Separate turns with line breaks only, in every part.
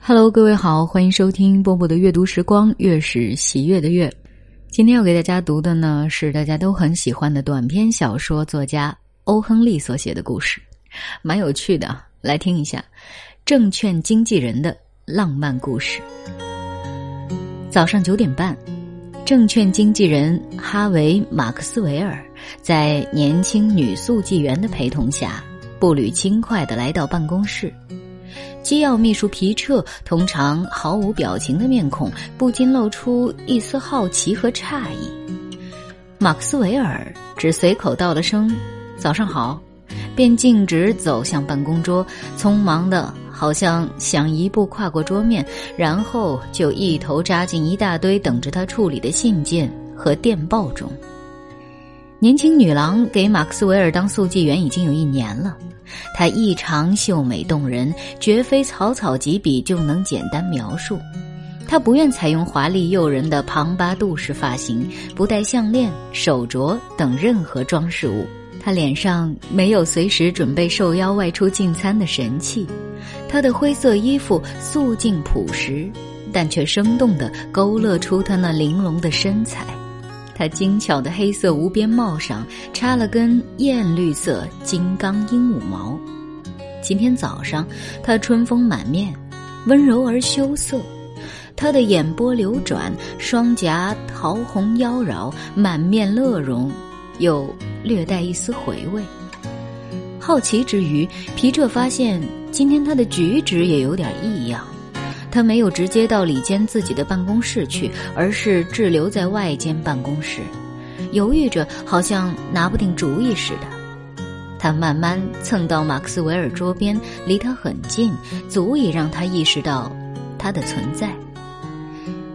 Hello，各位好，欢迎收听波波的阅读时光，月是喜悦的月。今天要给大家读的呢，是大家都很喜欢的短篇小说作家欧亨利所写的故事，蛮有趣的，来听一下《证券经纪人的浪漫故事》。早上九点半，证券经纪人哈维·马克斯维尔在年轻女速记员的陪同下，步履轻快的来到办公室。机要秘书皮彻通常毫无表情的面孔，不禁露出一丝好奇和诧异。马克斯韦尔只随口道了声“早上好”，便径直走向办公桌，匆忙的好像想一步跨过桌面，然后就一头扎进一大堆等着他处理的信件和电报中。年轻女郎给马克斯韦尔当速记员已经有一年了。她异常秀美动人，绝非草草几笔就能简单描述。她不愿采用华丽诱人的庞巴杜式发型，不戴项链、手镯等任何装饰物。她脸上没有随时准备受邀外出进餐的神气。她的灰色衣服素净朴实，但却生动地勾勒出她那玲珑的身材。他精巧的黑色无边帽上插了根艳绿色金刚鹦鹉毛。今天早上，他春风满面，温柔而羞涩。他的眼波流转，双颊桃红妖娆，满面乐容，又略带一丝回味。好奇之余，皮彻发现今天他的举止也有点异样。他没有直接到里间自己的办公室去，而是滞留在外间办公室，犹豫着，好像拿不定主意似的。他慢慢蹭到马克斯韦尔桌边，离他很近，足以让他意识到他的存在。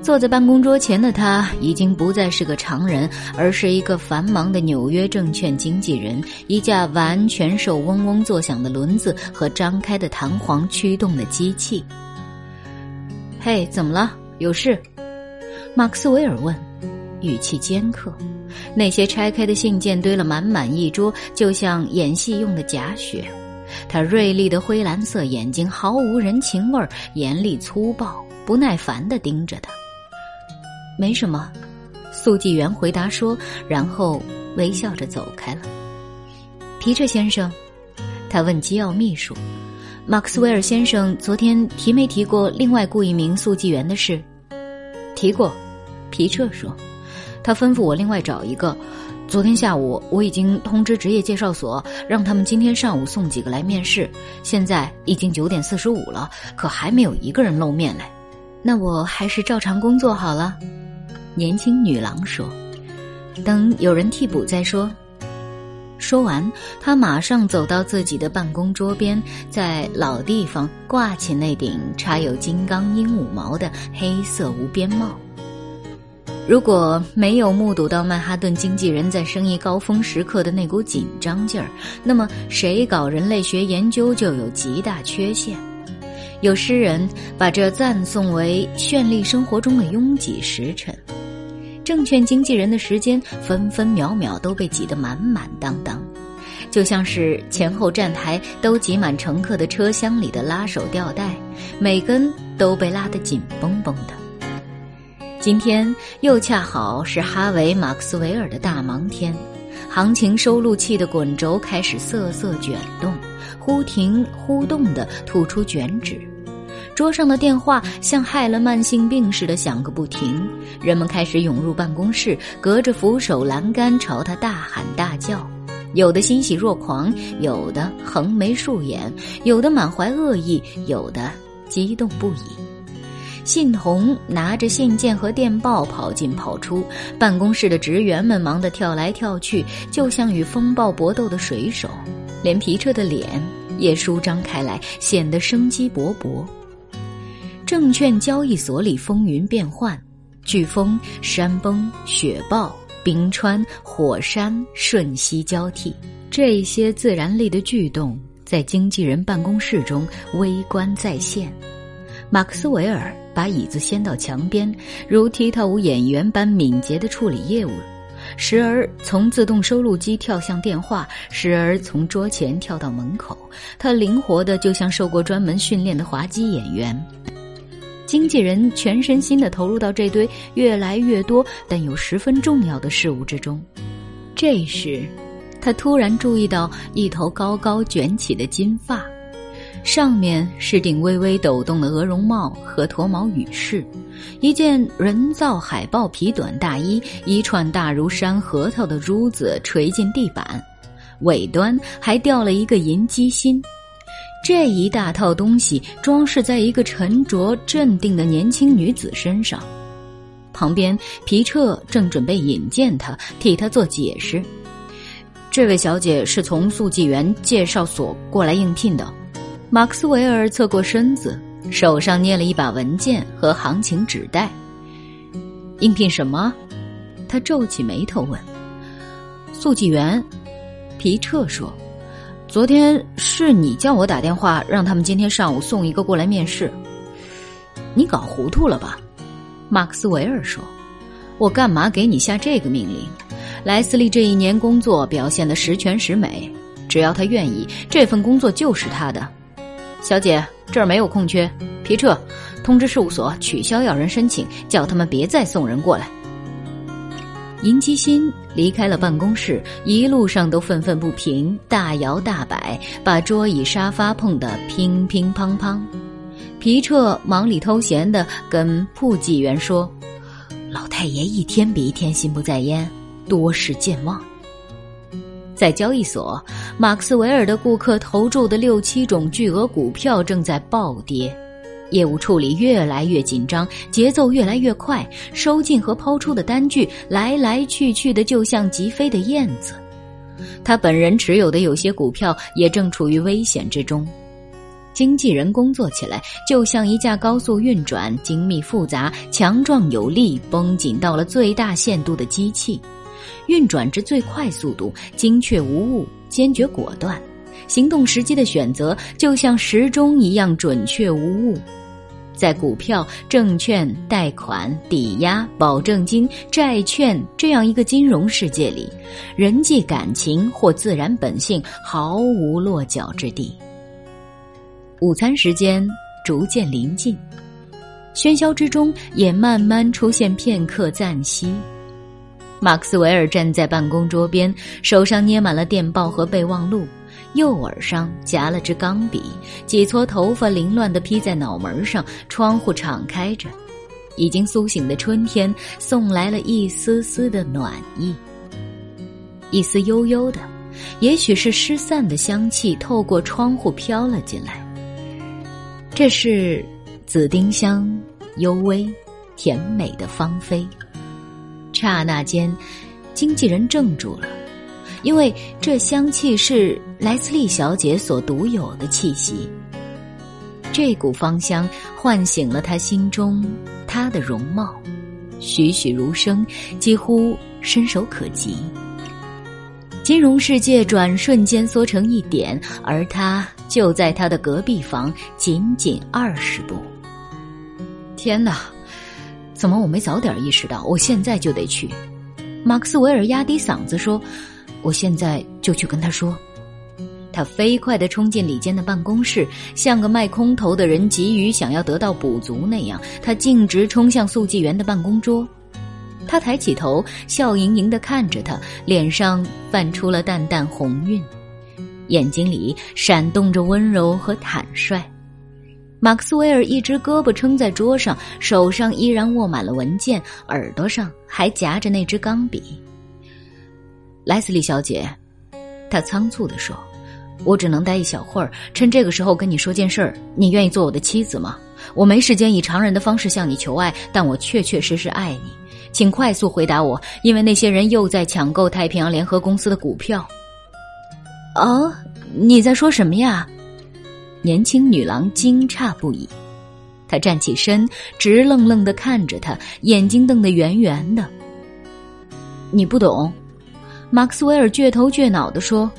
坐在办公桌前的他，已经不再是个常人，而是一个繁忙的纽约证券经纪人，一架完全受嗡嗡作响的轮子和张开的弹簧驱动的机器。嘿，怎么了？有事？马克斯韦尔问，语气尖刻。那些拆开的信件堆了满满一桌，就像演戏用的假雪。他锐利的灰蓝色眼睛毫无人情味儿，严厉粗暴，不耐烦地盯着他。没什么，速记员回答说，然后微笑着走开了。皮彻先生，他问机要秘书。马克斯韦尔先生昨天提没提过另外雇一名速记员的事？提过，皮彻说，他吩咐我另外找一个。昨天下午我已经通知职业介绍所，让他们今天上午送几个来面试。现在已经九点四十五了，可还没有一个人露面来。那我还是照常工作好了。年轻女郎说：“等有人替补再说。”说完，他马上走到自己的办公桌边，在老地方挂起那顶插有金刚鹦鹉毛的黑色无边帽。如果没有目睹到曼哈顿经纪人在生意高峰时刻的那股紧张劲儿，那么谁搞人类学研究就有极大缺陷。有诗人把这赞颂为绚丽生活中的拥挤时辰。证券经纪人的时间分分秒秒都被挤得满满当当，就像是前后站台都挤满乘客的车厢里的拉手吊带，每根都被拉得紧绷绷的。今天又恰好是哈维·马克斯韦尔的大忙天，行情收录器的滚轴开始瑟瑟卷动，忽停忽动地吐出卷纸。桌上的电话像害了慢性病似的响个不停，人们开始涌入办公室，隔着扶手栏杆朝他大喊大叫，有的欣喜若狂，有的横眉竖眼，有的满怀恶意，有的激动不已。信童拿着信件和电报跑进跑出，办公室的职员们忙得跳来跳去，就像与风暴搏斗的水手，连皮彻的脸也舒张开来，显得生机勃勃。证券交易所里风云变幻，飓风、山崩、雪暴、冰川、火山瞬息交替，这些自然力的巨动在经纪人办公室中微观再现。马克斯韦尔把椅子掀到墙边，如踢踏舞演员般敏捷地处理业务，时而从自动收录机跳向电话，时而从桌前跳到门口。他灵活的就像受过专门训练的滑稽演员。经纪人全身心的投入到这堆越来越多但又十分重要的事物之中。这时，他突然注意到一头高高卷起的金发，上面是顶微微抖动的鹅绒帽和驼毛羽饰，一件人造海豹皮短大衣，一串大如山核桃的珠子垂进地板，尾端还掉了一个银鸡心。这一大套东西装饰在一个沉着镇定的年轻女子身上，旁边皮彻正准备引荐她，替她做解释。这位小姐是从速记员介绍所过来应聘的。马克斯维尔侧过身子，手上捏了一把文件和行情纸袋。应聘什么？他皱起眉头问。速记员，皮彻说。昨天是你叫我打电话，让他们今天上午送一个过来面试。你搞糊涂了吧？马克斯韦尔说：“我干嘛给你下这个命令？莱斯利这一年工作表现的十全十美，只要他愿意，这份工作就是他的。小姐，这儿没有空缺。皮彻，通知事务所取消要人申请，叫他们别再送人过来。”银基新离开了办公室，一路上都愤愤不平，大摇大摆，把桌椅沙发碰得乒乒乓乓。皮彻忙里偷闲的跟铺记员说：“老太爷一天比一天心不在焉，多事健忘。”在交易所，马克斯维尔的顾客投注的六七种巨额股票正在暴跌。业务处理越来越紧张，节奏越来越快，收进和抛出的单据来来去去的，就像急飞的燕子。他本人持有的有些股票也正处于危险之中。经纪人工作起来就像一架高速运转、精密复杂、强壮有力、绷紧到了最大限度的机器，运转至最快速度，精确无误，坚决果断，行动时机的选择就像时钟一样准确无误。在股票、证券、贷款、抵押、保证金、债券这样一个金融世界里，人际感情或自然本性毫无落脚之地。午餐时间逐渐临近，喧嚣之中也慢慢出现片刻暂息。马克斯韦尔站在办公桌边，手上捏满了电报和备忘录。右耳上夹了支钢笔，几撮头发凌乱地披在脑门上。窗户敞开着，已经苏醒的春天送来了一丝丝的暖意，一丝悠悠的，也许是失散的香气，透过窗户飘了进来。这是紫丁香，幽微、甜美的芳菲。刹那间，经纪人怔住了。因为这香气是莱斯利小姐所独有的气息，这股芳香唤醒了他心中她的容貌，栩栩如生，几乎伸手可及。金融世界转瞬间缩成一点，而他就在他的隔壁房，仅仅二十步。天哪，怎么我没早点意识到？我现在就得去。马克思韦尔压低嗓子说。我现在就去跟他说。他飞快地冲进里间的办公室，像个卖空头的人急于想要得到补足那样，他径直冲向速记员的办公桌。他抬起头，笑盈盈地看着他，脸上泛出了淡淡红晕，眼睛里闪动着温柔和坦率。马克斯威尔一只胳膊撑在桌上，手上依然握满了文件，耳朵上还夹着那支钢笔。莱斯利小姐，她仓促地说：“我只能待一小会儿，趁这个时候跟你说件事儿。你愿意做我的妻子吗？我没时间以常人的方式向你求爱，但我确确实实爱你。请快速回答我，因为那些人又在抢购太平洋联合公司的股票。”哦，你在说什么呀？年轻女郎惊诧不已，她站起身，直愣愣的看着他，眼睛瞪得圆圆的。你不懂。马克斯韦尔倔头倔脑地说：“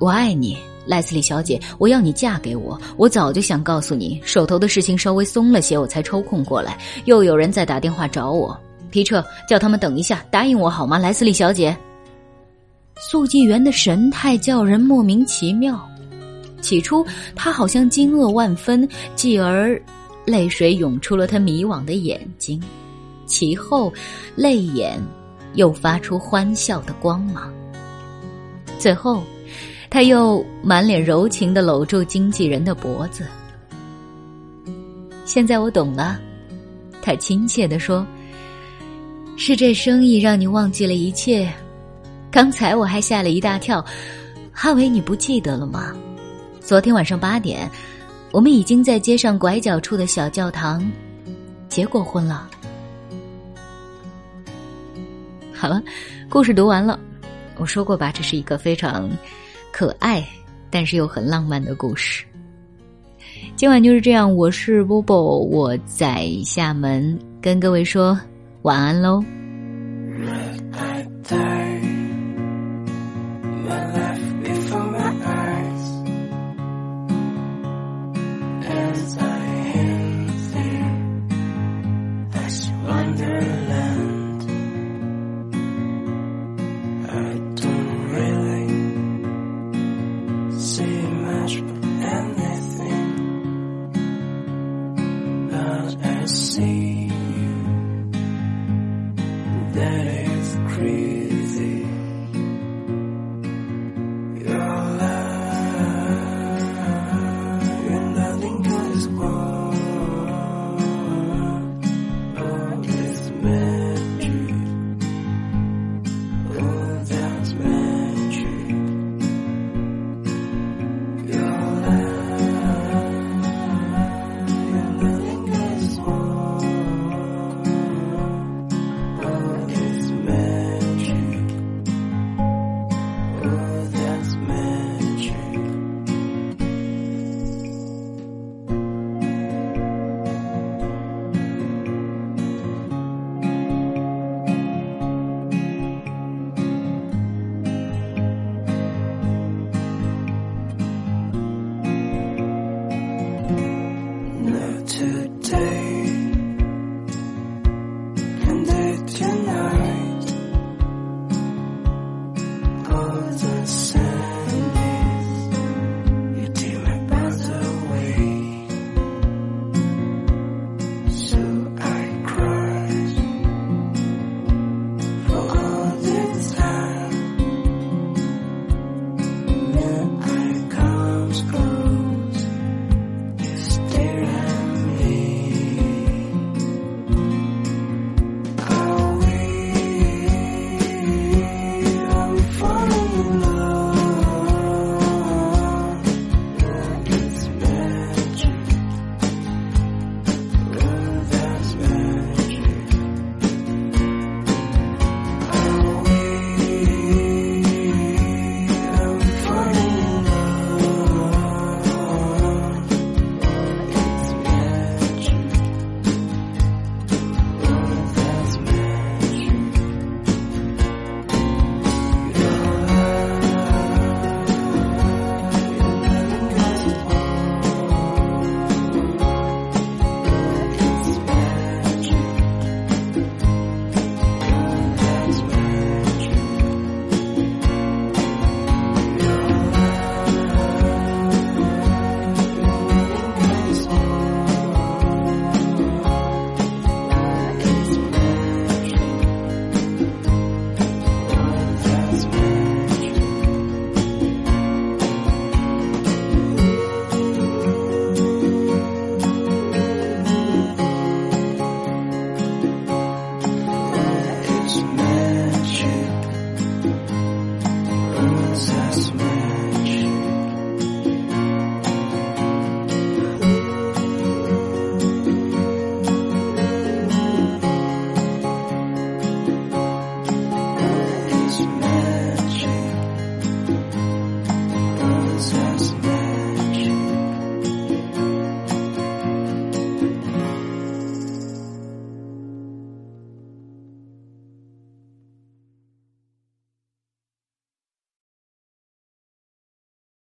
我爱你，莱斯利小姐，我要你嫁给我。我早就想告诉你，手头的事情稍微松了些，我才抽空过来。又有人在打电话找我，皮彻，叫他们等一下，答应我好吗，莱斯利小姐？”速记员的神态叫人莫名其妙。起初，他好像惊愕万分，继而泪水涌出了他迷惘的眼睛，其后，泪眼又发出欢笑的光芒。最后，他又满脸柔情的搂住经纪人的脖子。现在我懂了，他亲切的说：“是这生意让你忘记了一切。刚才我还吓了一大跳，哈维，你不记得了吗？昨天晚上八点，我们已经在街上拐角处的小教堂结过婚了。”好了，故事读完了。我说过吧，这是一个非常可爱，但是又很浪漫的故事。今晚就是这样，我是波波，我在厦门跟各位说晚安喽。
我的心